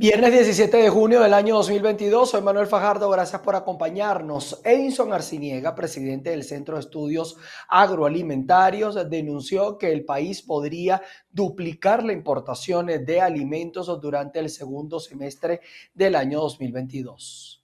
Viernes 17 de junio del año 2022, soy Manuel Fajardo, gracias por acompañarnos. Edison Arciniega, presidente del Centro de Estudios Agroalimentarios, denunció que el país podría duplicar la importación de alimentos durante el segundo semestre del año 2022.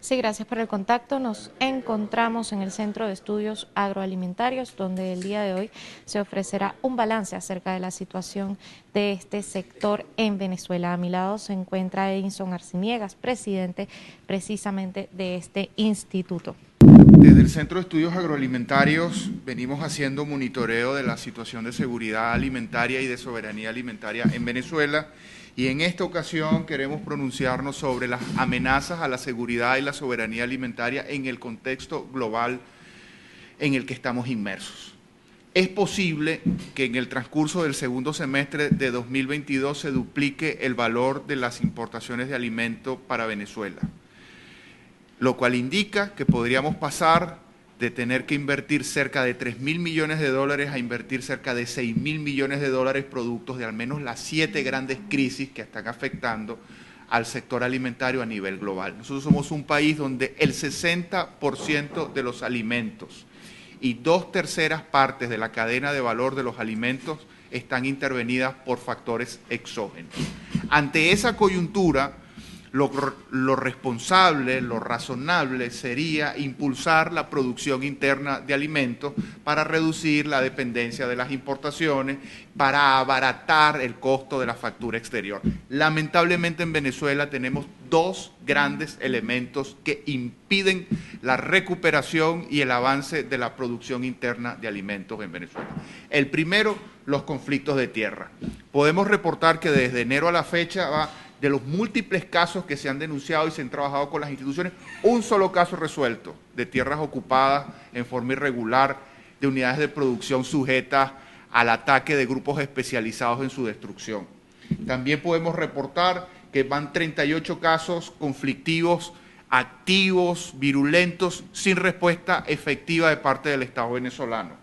Sí, gracias por el contacto. Nos encontramos en el Centro de Estudios Agroalimentarios, donde el día de hoy se ofrecerá un balance acerca de la situación de este sector en Venezuela. A mi lado se encuentra Edison Arciniegas, presidente precisamente de este instituto. Desde el Centro de Estudios Agroalimentarios venimos haciendo monitoreo de la situación de seguridad alimentaria y de soberanía alimentaria en Venezuela y en esta ocasión queremos pronunciarnos sobre las amenazas a la seguridad y la soberanía alimentaria en el contexto global en el que estamos inmersos. Es posible que en el transcurso del segundo semestre de 2022 se duplique el valor de las importaciones de alimentos para Venezuela, lo cual indica que podríamos pasar de tener que invertir cerca de 3 mil millones de dólares a invertir cerca de 6 mil millones de dólares productos de al menos las siete grandes crisis que están afectando al sector alimentario a nivel global. Nosotros somos un país donde el 60% de los alimentos y dos terceras partes de la cadena de valor de los alimentos están intervenidas por factores exógenos. Ante esa coyuntura, lo, responsable, lo razonable sería impulsar la producción interna de alimentos para reducir la dependencia de las importaciones, para abaratar el costo de la factura exterior. Lamentablemente en Venezuela tenemos dos grandes elementos que impiden la recuperación y el avance de la producción interna de alimentos en Venezuela. El primero, los conflictos de tierra. Podemos reportar que desde enero a la fecha va de los múltiples casos que se han denunciado y se han trabajado con las instituciones, un solo caso resuelto de tierras ocupadas en forma irregular, de unidades de producción sujetas al ataque de grupos especializados en su destrucción. También podemos reportar que van 38 casos conflictivos, activos, virulentos, sin respuesta efectiva de parte del Estado venezolano.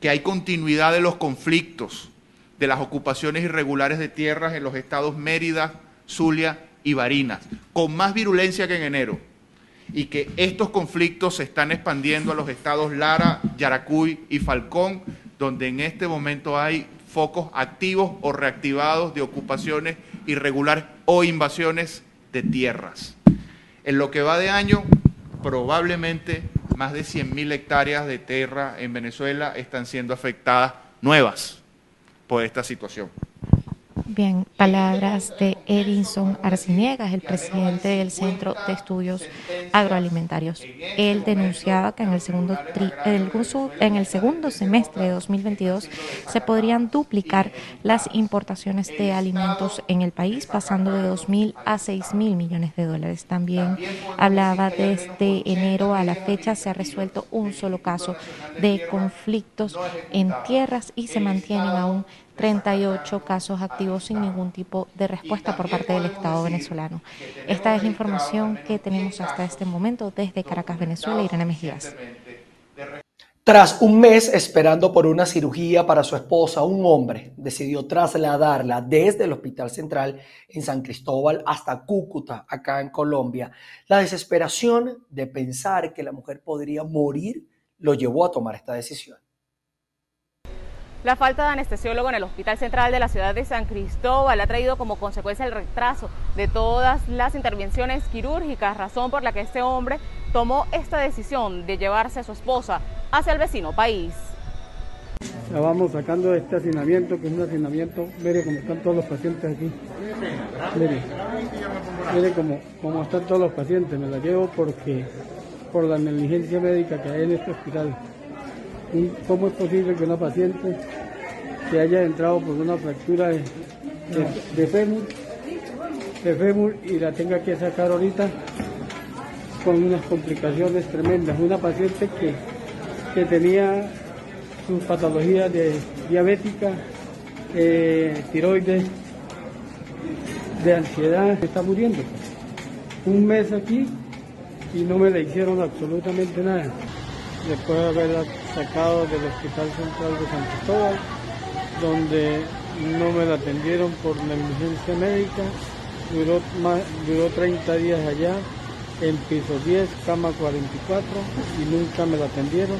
Que hay continuidad de los conflictos, de las ocupaciones irregulares de tierras en los estados Mérida, Zulia y Barinas, con más virulencia que en enero, y que estos conflictos se están expandiendo a los estados Lara, Yaracuy y Falcón, donde en este momento hay focos activos o reactivados de ocupaciones irregulares o invasiones de tierras. En lo que va de año, probablemente más de 100.000 hectáreas de tierra en Venezuela están siendo afectadas nuevas por esta situación. Bien, palabras de Edinson Arciniegas, el presidente del Centro de Estudios Agroalimentarios. Él denunciaba que en el segundo en el segundo semestre de 2022 se podrían duplicar las importaciones de alimentos en el país, pasando de 2.000 a 6.000 millones de dólares. También hablaba desde enero a la fecha se ha resuelto un solo caso de conflictos en tierras y se mantienen aún 38 casos activos sin ningún tipo de respuesta por parte del Estado venezolano. Esta es la información que tenemos hasta este momento desde Caracas, Venezuela. Irene Mejías. Tras un mes esperando por una cirugía para su esposa, un hombre decidió trasladarla desde el Hospital Central en San Cristóbal hasta Cúcuta, acá en Colombia. La desesperación de pensar que la mujer podría morir lo llevó a tomar esta decisión. La falta de anestesiólogo en el Hospital Central de la ciudad de San Cristóbal ha traído como consecuencia el retraso de todas las intervenciones quirúrgicas, razón por la que este hombre tomó esta decisión de llevarse a su esposa hacia el vecino país. La vamos sacando este hacinamiento, que es un hacinamiento, mire cómo están todos los pacientes aquí. Mire, mire cómo, cómo están todos los pacientes, me la llevo porque por la negligencia médica que hay en este hospital. ¿Cómo es posible que una paciente que haya entrado por una fractura de, de, fémur, y la tenga que sacar ahorita con unas complicaciones tremendas? Una paciente que, que tenía sus patologías de diabética, eh, tiroides, de ansiedad, está muriendo. Un mes aquí y no me le hicieron absolutamente nada después de haberla sacado del Hospital Central de San Cristóbal, donde no me la atendieron por negligencia médica, duró, más, duró 30 días allá, en piso 10, cama 44 y nunca me la atendieron.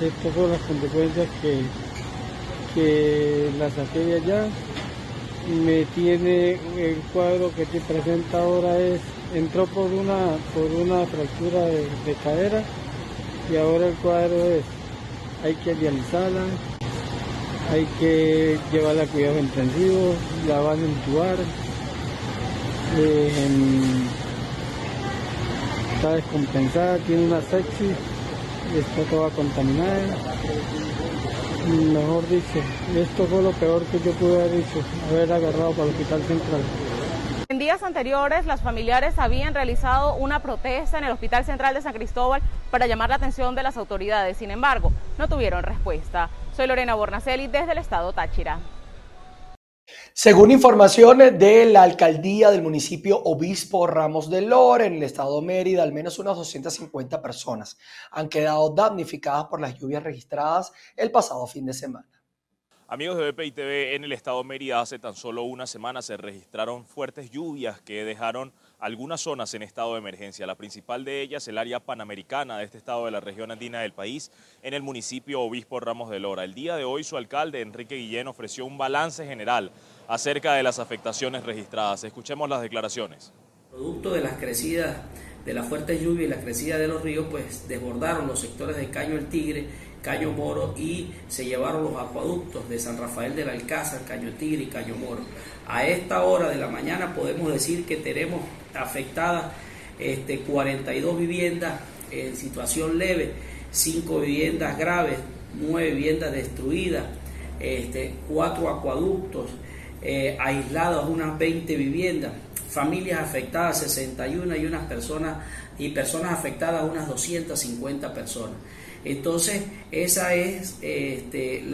Estas son las consecuencias que, que la saqué de allá. Me tiene el cuadro que te presenta ahora es, entró por una, por una fractura de, de cadera y ahora el cuadro es, hay que dializarla, hay que llevarla a cuidados intensivos, la van a entubar, eh, está descompensada, tiene una sepsis, está toda contaminada. Mejor dicho, esto fue lo peor que yo pude haber dicho, haber agarrado para el hospital central. En días anteriores, las familiares habían realizado una protesta en el Hospital Central de San Cristóbal para llamar la atención de las autoridades. Sin embargo, no tuvieron respuesta. Soy Lorena Bornacelli desde el estado Táchira. Según informaciones de la alcaldía del municipio Obispo Ramos de Lore, en el estado Mérida, al menos unas 250 personas han quedado damnificadas por las lluvias registradas el pasado fin de semana. Amigos de BPI TV, en el estado Mérida hace tan solo una semana se registraron fuertes lluvias que dejaron algunas zonas en estado de emergencia. La principal de ellas, el área panamericana de este estado de la región andina del país, en el municipio Obispo Ramos de Lora. El día de hoy su alcalde, Enrique Guillén, ofreció un balance general acerca de las afectaciones registradas. Escuchemos las declaraciones. Producto de las crecidas, de la fuerte lluvia y la crecida de los ríos, pues desbordaron los sectores de Caño el Tigre Caño Moro y se llevaron los acueductos de San Rafael del Alcázar, Caño Tigre y Caño Moro. A esta hora de la mañana podemos decir que tenemos afectadas este, 42 viviendas en situación leve, 5 viviendas graves, 9 viviendas destruidas, este, 4 acueductos, eh, aisladas unas 20 viviendas, familias afectadas 61 y unas personas y personas afectadas unas 250 personas. Entonces, esa es este,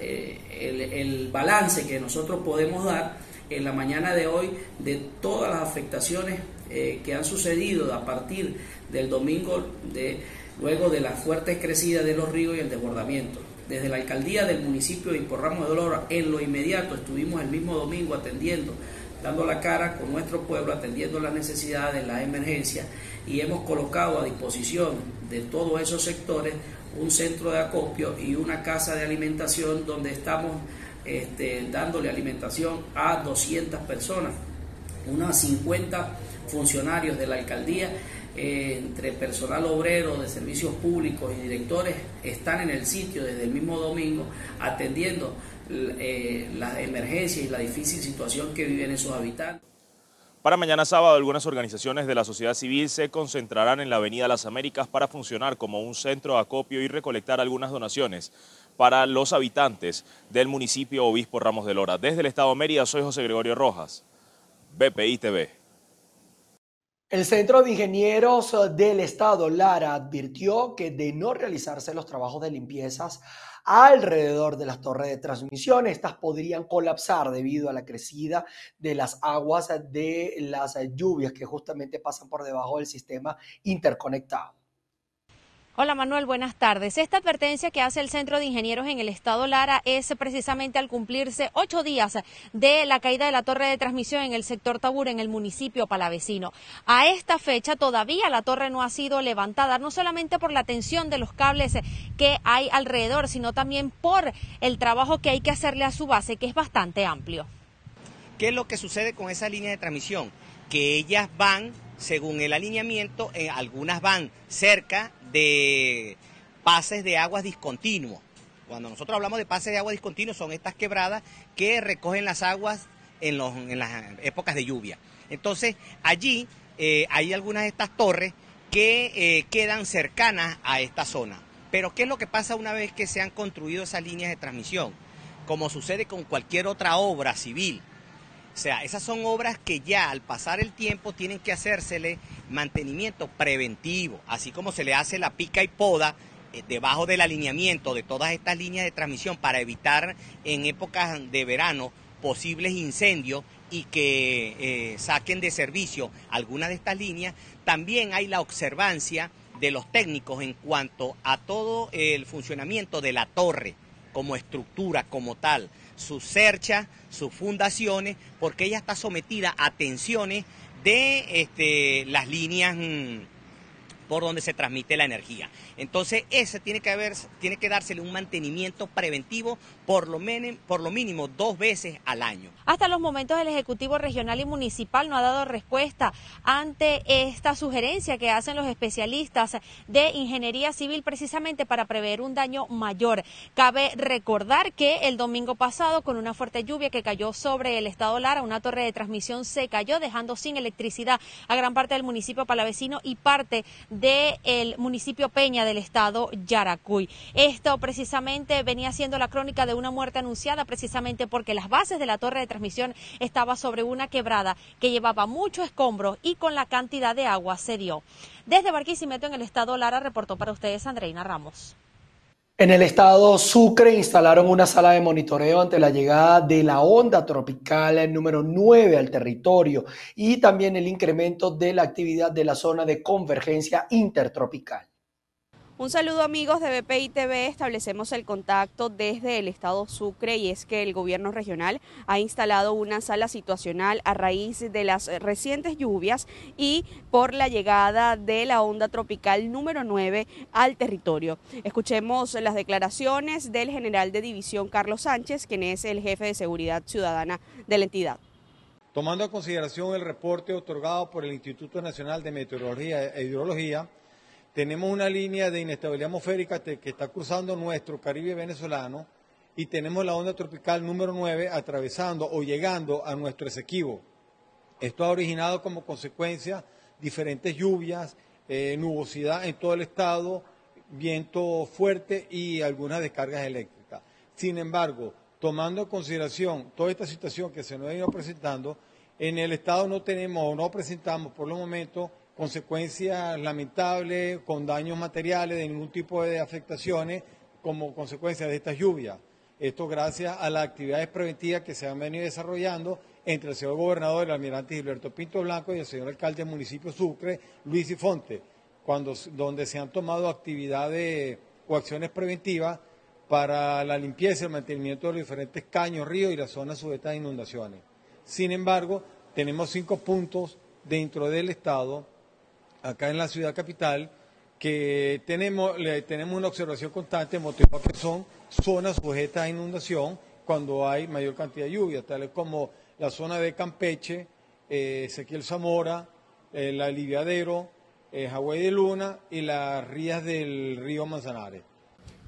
eh, el, balance que nosotros podemos dar en la mañana de hoy de todas las afectaciones eh, que han sucedido a partir del domingo, de, luego de las fuertes crecidas de los ríos y el desbordamiento. Desde la alcaldía del municipio de Imporramos de Dolor, en lo inmediato estuvimos el mismo domingo atendiendo dando la cara con nuestro pueblo, atendiendo las necesidades, las emergencias y hemos colocado a disposición de todos esos sectores un centro de acopio y una casa de alimentación donde estamos este, dándole alimentación a 200 personas, unas 50 funcionarios de la alcaldía, eh, entre personal obrero de servicios públicos y directores, están en el sitio desde el mismo domingo atendiendo eh, la emergencia y la difícil situación que viven esos habitantes. Para mañana sábado, algunas organizaciones de la sociedad civil se concentrarán en la Avenida Las Américas para funcionar como un centro de acopio y recolectar algunas donaciones para los habitantes del municipio Obispo Ramos de Lora. Desde el Estado de Mérida, soy José Gregorio Rojas, BPI TV. El Centro de Ingenieros del Estado, Lara, advirtió que de no realizarse los trabajos de limpiezas alrededor de las torres de transmisión. Estas podrían colapsar debido a la crecida de las aguas de las lluvias que justamente pasan por debajo del sistema interconectado. Hola Manuel, buenas tardes. Esta advertencia que hace el Centro de Ingenieros en el Estado Lara es precisamente al cumplirse ocho días de la caída de la torre de transmisión en el sector Tabur, en el municipio palavecino. A esta fecha todavía la torre no ha sido levantada, no solamente por la tensión de los cables que hay alrededor, sino también por el trabajo que hay que hacerle a su base, que es bastante amplio. ¿Qué es lo que sucede con esa línea de transmisión? Que ellas van según el alineamiento, eh, algunas van cerca de pases de aguas discontinuos. Cuando nosotros hablamos de pases de agua discontinuos son estas quebradas que recogen las aguas en, las épocas de lluvia. Entonces allí eh, hay algunas de estas torres que eh, quedan cercanas a esta zona. Pero ¿qué es lo que pasa una vez que se han construido esas líneas de transmisión? Como sucede con cualquier otra obra civil, o sea, esas son obras que ya al pasar el tiempo tienen que hacérsele mantenimiento preventivo, así como se le hace la pica y poda eh, debajo del alineamiento de todas estas líneas de transmisión para evitar en épocas de verano posibles incendios y que eh, saquen de servicio algunas de estas líneas, también hay la observancia de los técnicos en cuanto a todo el funcionamiento de la torre como estructura, como tal, sus cerchas, sus fundaciones, porque ella está sometida a tensiones de este, las líneas mm, por donde se transmite la energía. Entonces, ese tiene que, haber, tiene que dársele un mantenimiento preventivo por lo, por lo mínimo dos veces al año. Hasta los momentos el Ejecutivo Regional y Municipal no ha dado respuesta ante esta sugerencia que hacen los especialistas de ingeniería civil precisamente para prever un daño mayor. Cabe recordar que el domingo pasado, con una fuerte lluvia que cayó sobre el estado Lara, una torre de transmisión se cayó, dejando sin electricidad a gran parte del municipio palavecino y parte del municipio Peña del estado Yaracuy. Esto precisamente venía siendo la crónica de una muerte anunciada precisamente porque las bases de la torre de transmisión estaba sobre una quebrada que llevaba mucho escombro y con la cantidad de agua se dio. Desde Barquisimeto en el estado Lara reportó para ustedes Andreina Ramos. En el estado Sucre instalaron una sala de monitoreo ante la llegada de la onda tropical número 9 al territorio y también el incremento de la actividad de la zona de convergencia intertropical. Un saludo amigos de BPI TV, establecemos el contacto desde el estado Sucre y es que el gobierno regional ha instalado una sala situacional a raíz de las recientes lluvias y por la llegada de la onda tropical número 9 al territorio. Escuchemos las declaraciones del general de división Carlos Sánchez, quien es el jefe de seguridad ciudadana de la entidad. Tomando en consideración el reporte otorgado por el Instituto Nacional de Meteorología e Hidrología, tenemos una línea de inestabilidad atmosférica que está cruzando nuestro Caribe venezolano y tenemos la onda tropical número 9 atravesando o llegando a nuestro Esequibo. Esto ha originado como consecuencia diferentes lluvias, eh, nubosidad en todo el estado, viento fuerte y algunas descargas eléctricas. Sin embargo, tomando en consideración toda esta situación que se nos ha ido presentando, en el estado no tenemos o no presentamos por los momentos consecuencias lamentables, con daños materiales, de ningún tipo de afectaciones como consecuencia de estas lluvias. Esto gracias a las actividades preventivas que se han venido desarrollando entre el señor gobernador, el almirante Gilberto Pinto Blanco y el señor alcalde del municipio Sucre, Luis Ifonte, cuando, donde se han tomado actividades o acciones preventivas para la limpieza y el mantenimiento de los diferentes caños, ríos y las zonas sujetas a inundaciones. Sin embargo, tenemos cinco puntos dentro del Estado acá en la ciudad capital, que tenemos, tenemos una observación constante, motivado que son zonas sujetas a inundación cuando hay mayor cantidad de lluvia, tales como la zona de Campeche, eh, Ezequiel Zamora, el Aliviadero, eh, de Luna y las rías del río Manzanares.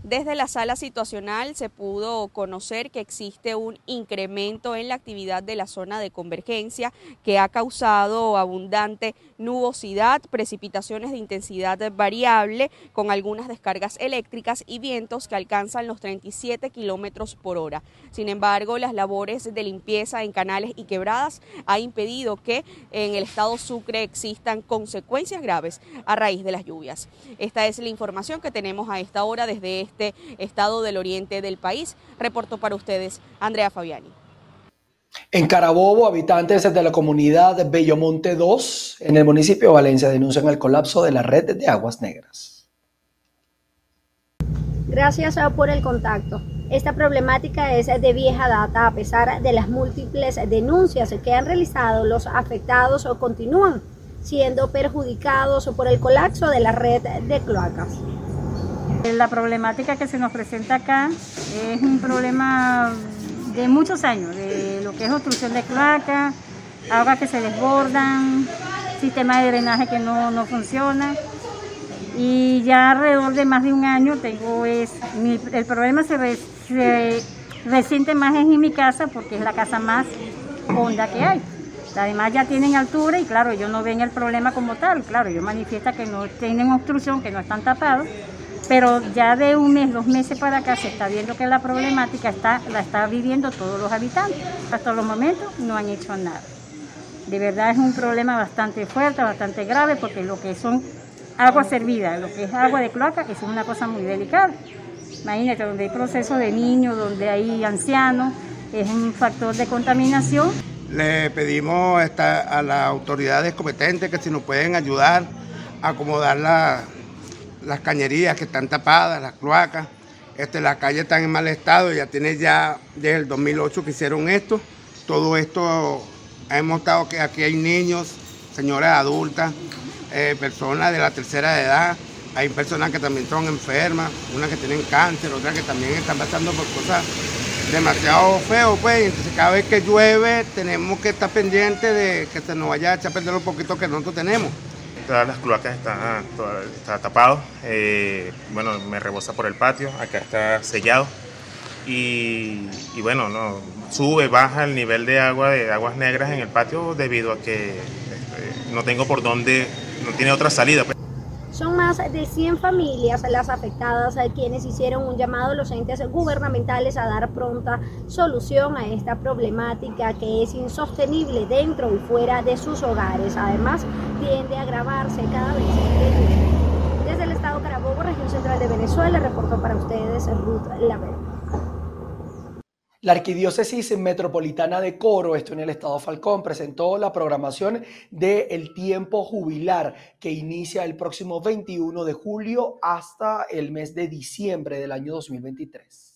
Desde la sala situacional se pudo conocer que existe un incremento en la actividad de la zona de convergencia que ha causado abundante nubosidad, precipitaciones de intensidad variable con algunas descargas eléctricas y vientos que alcanzan los 37 kilómetros por hora. Sin embargo, las labores de limpieza en canales y quebradas ha impedido que en el estado Sucre existan consecuencias graves a raíz de las lluvias. Esta es la información que tenemos a esta hora desde este estado del oriente del país. Reporto para ustedes Andrea Fabiani. En Carabobo, habitantes de la comunidad Bellomonte 2, en el municipio de Valencia, denuncian el colapso de la red de aguas negras. Gracias por el contacto. Esta problemática es de vieja data a pesar de las múltiples denuncias que han realizado los afectados o continúan siendo perjudicados por el colapso de la red de cloacas. La problemática que se nos presenta acá es un problema de muchos años, de lo que es obstrucción de cloaca, aguas que se desbordan, sistema de drenaje que no, funciona. Y ya alrededor de más de un año tengo es, el problema se, se resiente más en mi casa porque es la casa más honda que hay. Además ya tienen altura y claro, ellos no ven el problema como tal, claro, ellos manifiestan que no tienen obstrucción, que no están tapados, pero ya de un mes, dos meses para acá se está viendo que la problemática está, la está viviendo todos los habitantes. Hasta los momentos no han hecho nada. De verdad es un problema bastante fuerte, bastante grave, porque lo que son agua servida, lo que es agua de cloaca, es una cosa muy delicada. Imagínate, donde hay proceso de niños, donde hay ancianos, es un factor de contaminación. Le pedimos a las autoridades competentes que si nos pueden ayudar a acomodar la, las cañerías que están tapadas, las cloacas. Este, las calles están en mal estado, ya tiene ya desde el 2008 que hicieron esto. Todo esto, hemos estado que aquí hay niños, señoras adultas, eh, personas de la tercera edad, hay personas que también son enfermas, unas que tienen cáncer, otras que también están pasando por cosas demasiado feas, pues. Entonces cada vez que llueve tenemos que estar pendientes de que se nos vaya a echar a perder los poquitos que nosotros tenemos. Todas las cloacas están, está tapado, eh, bueno, me rebosa por el patio, acá está sellado y, bueno, no, sube, baja el nivel de agua, de aguas negras en el patio debido a que este, no tengo por dónde, no tiene otra salida. Son más de 100 familias las afectadas a quienes hicieron un llamado a los entes gubernamentales a dar pronta solución a esta problemática que es insostenible dentro y fuera de sus hogares. Además, tiende a agravarse cada vez Desde el estado Carabobo, región central de Venezuela, reportó para ustedes Ruth Lavero. La Arquidiócesis Metropolitana de Coro, esto en el Estado Falcón, presentó la programación de El Tiempo Jubilar, que inicia el próximo 21 de julio hasta el mes de diciembre del año 2023.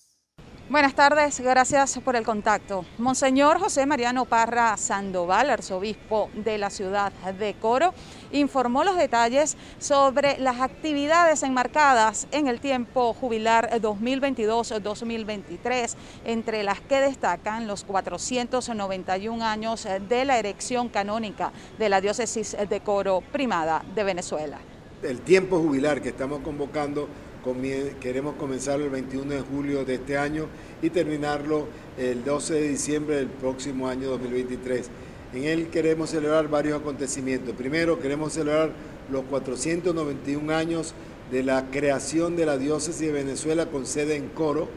Buenas tardes, gracias por el contacto. Monseñor José Mariano Parra Sandoval, arzobispo de la ciudad de Coro, informó los detalles sobre las actividades enmarcadas en el tiempo jubilar 2022-2023, entre las que destacan los 491 años de la erección canónica de la diócesis de Coro primada de Venezuela. El tiempo jubilar que estamos convocando queremos comenzarlo el 21 de julio de este año y terminarlo el 12 de diciembre del próximo año 2023. En él queremos celebrar varios acontecimientos. Primero, queremos celebrar los 491 años de la creación de la diócesis de Venezuela con sede en Coro,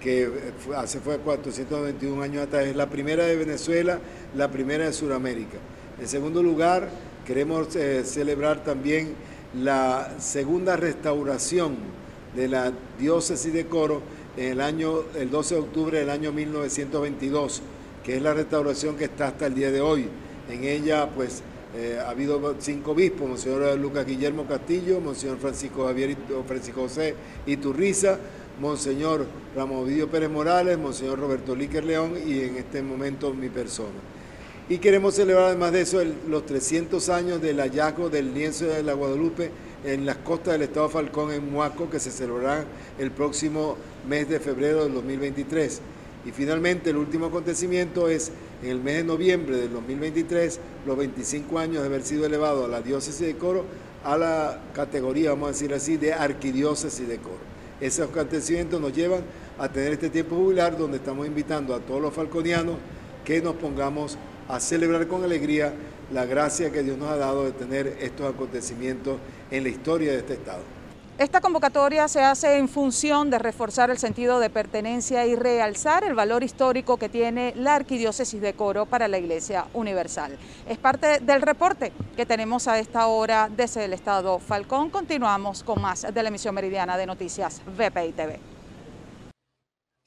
que hace fue 491 años atrás. Es la primera de Venezuela, la primera de Sudamérica. En segundo lugar, queremos eh, celebrar también la segunda restauración de la diócesis de Coro en el año el 12 de octubre del año 1922, que es la restauración que está hasta el día de hoy. En ella pues eh, ha habido cinco obispos, Monseñor Lucas Guillermo Castillo, Monseñor Francisco Javier Francisco José Iturriza, Monseñor Ramón Ovidio Pérez Morales, Monseñor Roberto Líquer León y en este momento mi persona. Y queremos celebrar además de eso los 300 años del hallazgo del lienzo de la Guadalupe en las costas del estado Falcón en Muaco, que se celebrará el próximo mes de febrero del 2023. Y finalmente el último acontecimiento es en el mes de noviembre del 2023, los 25 años de haber sido elevado a la diócesis de Coro a la categoría, vamos a decir así, de arquidiócesis de Coro. Esos acontecimientos nos llevan a tener este tiempo jubilar donde estamos invitando a todos los falconianos que nos pongamos a celebrar con alegría la gracia que Dios nos ha dado de tener estos acontecimientos en la historia de este Estado. Esta convocatoria se hace en función de reforzar el sentido de pertenencia y realzar el valor histórico que tiene la Arquidiócesis de Coro para la Iglesia Universal. Es parte del reporte que tenemos a esta hora desde el Estado Falcón. Continuamos con más de la emisión meridiana de noticias VPI TV.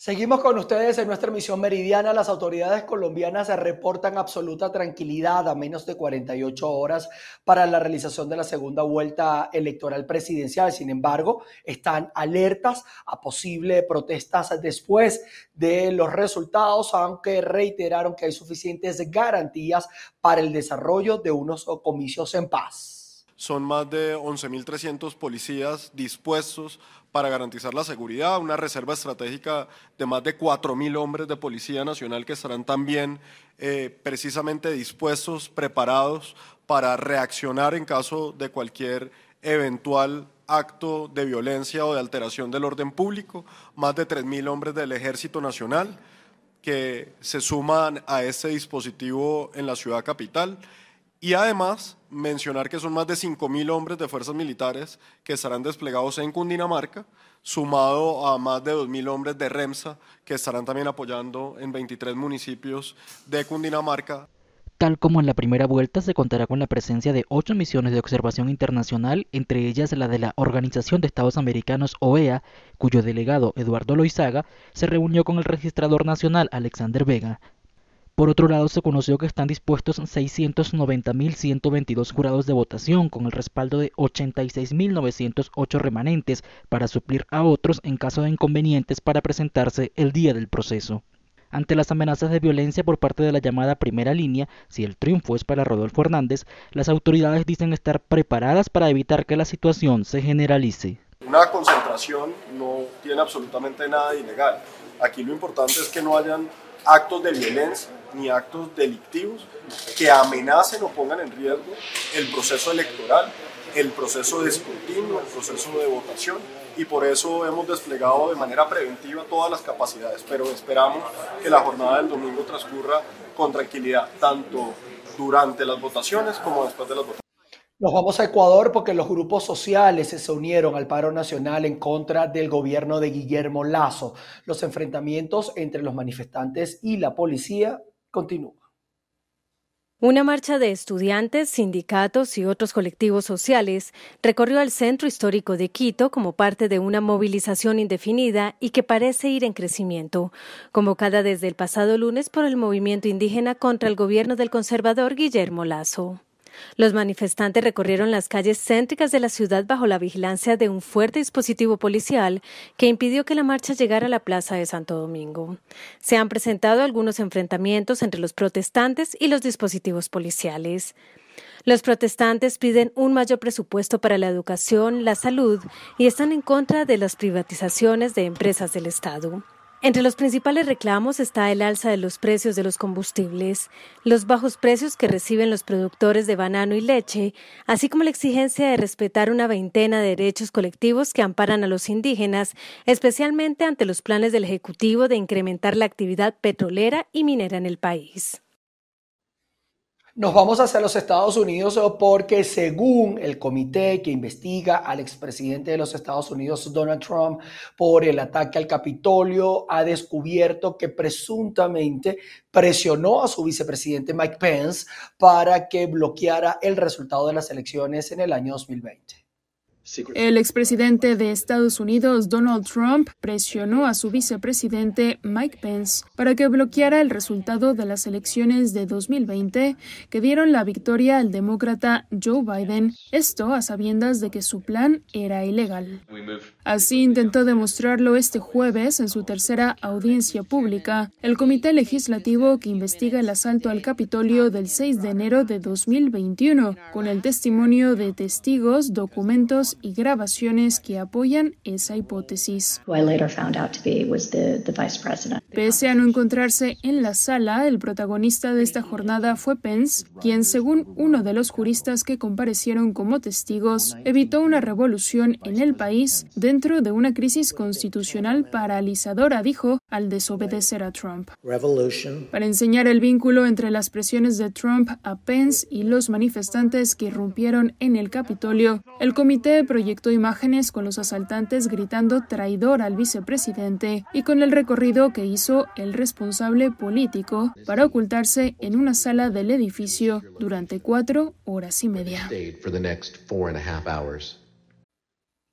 Seguimos con ustedes en nuestra emisión meridiana. Las autoridades colombianas reportan absoluta tranquilidad a menos de 48 horas para la realización de la segunda vuelta electoral presidencial. Sin embargo, están alertas a posibles protestas después de los resultados, aunque reiteraron que hay suficientes garantías para el desarrollo de unos comicios en paz. Son más de 11.300 policías dispuestos para garantizar la seguridad, una reserva estratégica de más de 4.000 hombres de Policía Nacional que estarán también eh, precisamente dispuestos, preparados para reaccionar en caso de cualquier eventual acto de violencia o de alteración del orden público, más de 3.000 hombres del Ejército Nacional que se suman a este dispositivo en la ciudad capital. Y además mencionar que son más de 5.000 hombres de fuerzas militares que estarán desplegados en Cundinamarca, sumado a más de 2.000 hombres de REMSA que estarán también apoyando en 23 municipios de Cundinamarca. Tal como en la primera vuelta, se contará con la presencia de ocho misiones de observación internacional, entre ellas la de la Organización de Estados Americanos OEA, cuyo delegado Eduardo Loizaga se reunió con el registrador nacional Alexander Vega Por otro lado, se conoció que están dispuestos 690.122 jurados de votación con el respaldo de 86.908 remanentes para suplir a otros en caso de inconvenientes para presentarse el día del proceso. Ante las amenazas de violencia por parte de la llamada primera línea, si el triunfo es para Rodolfo Hernández, las autoridades dicen estar preparadas para evitar que la situación se generalice. Una concentración no tiene absolutamente nada de ilegal. Aquí lo importante es que no hayan actos de violencia ni actos delictivos que amenacen o pongan en riesgo el proceso electoral, el proceso de escrutinio, el proceso de votación y por eso hemos desplegado de manera preventiva todas las capacidades, pero esperamos que la jornada del domingo transcurra con tranquilidad, tanto durante las votaciones como después de las votaciones. Nos vamos a Ecuador porque los grupos sociales se unieron al paro nacional en contra del gobierno de Guillermo Lazo. Los enfrentamientos entre los manifestantes y la policía continúan. Una marcha de estudiantes, sindicatos y otros colectivos sociales recorrió el centro histórico de Quito como parte de una movilización indefinida y que parece ir en crecimiento, convocada desde el pasado lunes por el movimiento indígena contra el gobierno del conservador Guillermo Lazo. Los manifestantes recorrieron las calles céntricas de la ciudad bajo la vigilancia de un fuerte dispositivo policial que impidió que la marcha llegara a la plaza de Santo Domingo. Se han presentado algunos enfrentamientos entre los protestantes y los dispositivos policiales. Los protestantes piden un mayor presupuesto para la educación, la salud y están en contra de las privatizaciones de empresas del Estado. Entre los principales reclamos está el alza de los precios de los combustibles, los bajos precios que reciben los productores de banano y leche, así como la exigencia de respetar una veintena de derechos colectivos que amparan a los indígenas, especialmente ante los planes del Ejecutivo de incrementar la actividad petrolera y minera en el país. Nos vamos hacia los Estados Unidos porque según el comité que investiga al expresidente de los Estados Unidos, Donald Trump, por el ataque al Capitolio, ha descubierto que presuntamente presionó a su vicepresidente Mike Pence para que bloqueara el resultado de las elecciones en el año 2020. El expresidente de Estados Unidos, Donald Trump, presionó a su vicepresidente Mike Pence para que bloqueara el resultado de las elecciones de 2020 que dieron la victoria al demócrata Joe Biden, esto a sabiendas de que su plan era ilegal. Así intentó demostrarlo este jueves en su tercera audiencia pública, el comité legislativo que investiga el asalto al Capitolio del 6 de enero de 2021, con el testimonio de testigos, documentos y grabaciones que apoyan esa hipótesis. Pese a no encontrarse en la sala, el protagonista de esta jornada fue Pence, quien, según uno de los juristas que comparecieron como testigos, evitó una revolución en el país dentro de una crisis constitucional paralizadora, dijo, al desobedecer a Trump. Para enseñar el vínculo entre las presiones de Trump a Pence y los manifestantes que irrumpieron en el Capitolio, el comité proyectó imágenes con los asaltantes gritando traidor al vicepresidente y con el recorrido que hizo el responsable político para ocultarse en una sala del edificio durante cuatro horas y media.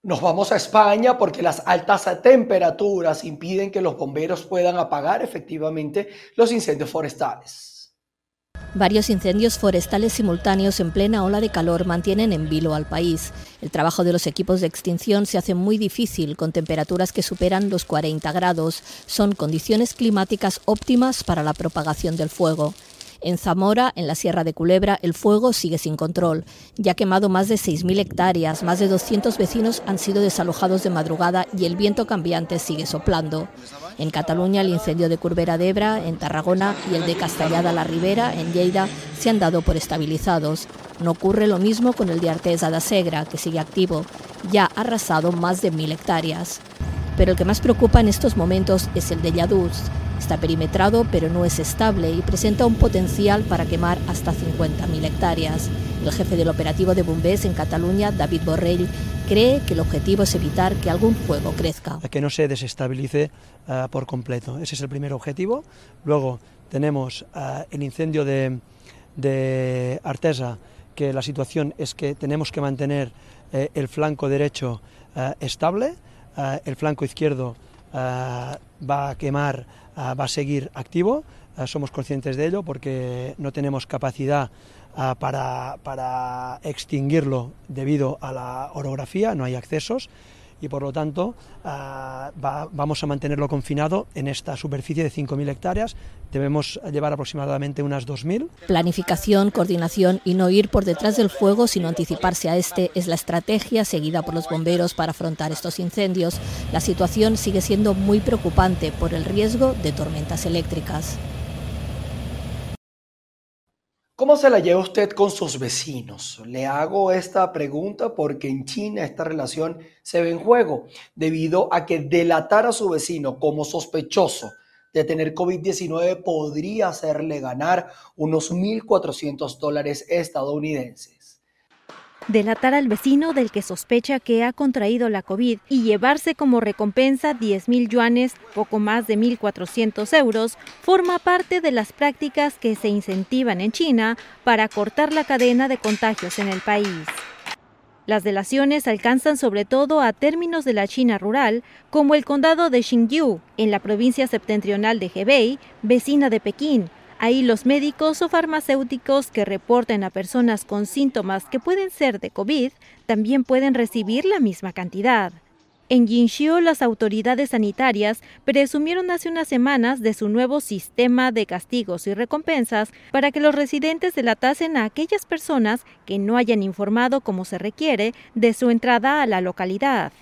Nos vamos a España porque las altas temperaturas impiden que los bomberos puedan apagar efectivamente los incendios forestales. Varios incendios forestales simultáneos en plena ola de calor mantienen en vilo al país. El trabajo de los equipos de extinción se hace muy difícil con temperaturas que superan los 40 grados. Son condiciones climáticas óptimas para la propagación del fuego. En Zamora, en la Sierra de Culebra, el fuego sigue sin control. Ya ha quemado más de 6.000 hectáreas, más de 200 vecinos han sido desalojados de madrugada y el viento cambiante sigue soplando. En Cataluña, el incendio de Curbera d'Ebra, en Tarragona, y el de Castellada la Ribera, en Lleida, se han dado por estabilizados. No ocurre lo mismo con el de Artesa da Segra, que sigue activo. Ya ha arrasado más de 1.000 hectáreas. Pero el que más preocupa en estos momentos es el de Lladuz. Está perimetrado pero no es estable y presenta un potencial para quemar hasta 50.000 hectáreas. El jefe del operativo de Bombés en Cataluña, David Borrell, cree que el objetivo es evitar que algún fuego crezca. Que no se desestabilice uh, por completo. Ese es el primer objetivo. Luego tenemos uh, el incendio de, de, Artesa, que la situación es que tenemos que mantener uh, el flanco derecho estable, el flanco izquierdo va a quemar, va a seguir activo somos conscientes de ello porque no tenemos capacidad para, para extinguirlo debido a la orografía, no hay accesos y por lo tanto ah, vamos a mantenerlo confinado en esta superficie de 5.000 hectáreas. Debemos llevar aproximadamente unas 2.000. Planificación, coordinación y no ir por detrás del fuego, sino anticiparse a este es la estrategia seguida por los bomberos para afrontar estos incendios. La situación sigue siendo muy preocupante por el riesgo de tormentas eléctricas. ¿Cómo se la lleva usted con sus vecinos? Le hago esta pregunta porque en China esta relación se ve en juego debido a que delatar a su vecino como sospechoso de tener COVID-19 podría hacerle ganar unos 1.400 dólares estadounidenses delatar al vecino del que sospecha que ha contraído la COVID y llevarse como recompensa 10 mil yuanes, poco más de 1.400 euros, forma parte de las prácticas que se incentivan en China para cortar la cadena de contagios en el país. Las delaciones alcanzan sobre todo a términos de la China rural, como el condado de Xinjiu, en la provincia septentrional de Hebei, vecina de Pekín, Ahí los médicos o farmacéuticos que reporten a personas con síntomas que pueden ser de COVID también pueden recibir la misma cantidad. En Jinxiu, las autoridades sanitarias presumieron hace unas semanas de su nuevo sistema de castigos y recompensas para que los residentes delatasen a aquellas personas que no hayan informado como se requiere de su entrada a la localidad.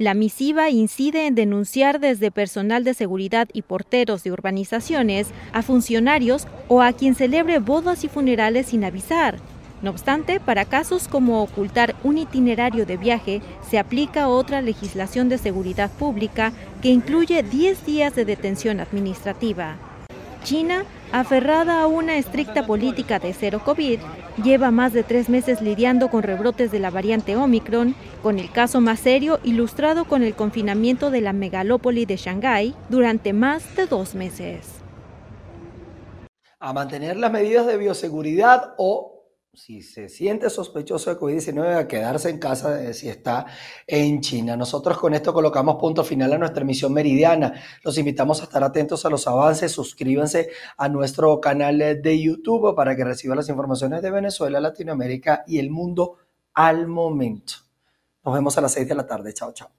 La misiva incide en denunciar desde personal de seguridad y porteros de urbanizaciones a funcionarios o a quien celebre bodas y funerales sin avisar. No obstante, para casos como ocultar un itinerario de viaje, se aplica otra legislación de seguridad pública que incluye 10 días de detención administrativa. China, aferrada a una estricta política de cero COVID, lleva más de tres meses lidiando con rebrotes de la variante Omicron, con el caso más serio ilustrado con el confinamiento de la megalópoli de Shanghái durante más de dos meses. A mantener las medidas de bioseguridad o si se siente sospechoso de COVID-19, a quedarse en casa si está en China. Nosotros con esto colocamos punto final a nuestra emisión meridiana. Los invitamos a estar atentos a los avances. Suscríbanse a nuestro canal de YouTube para que reciban las informaciones de Venezuela, Latinoamérica y el mundo al momento. Nos vemos a las 6 de la tarde. Chao, chao.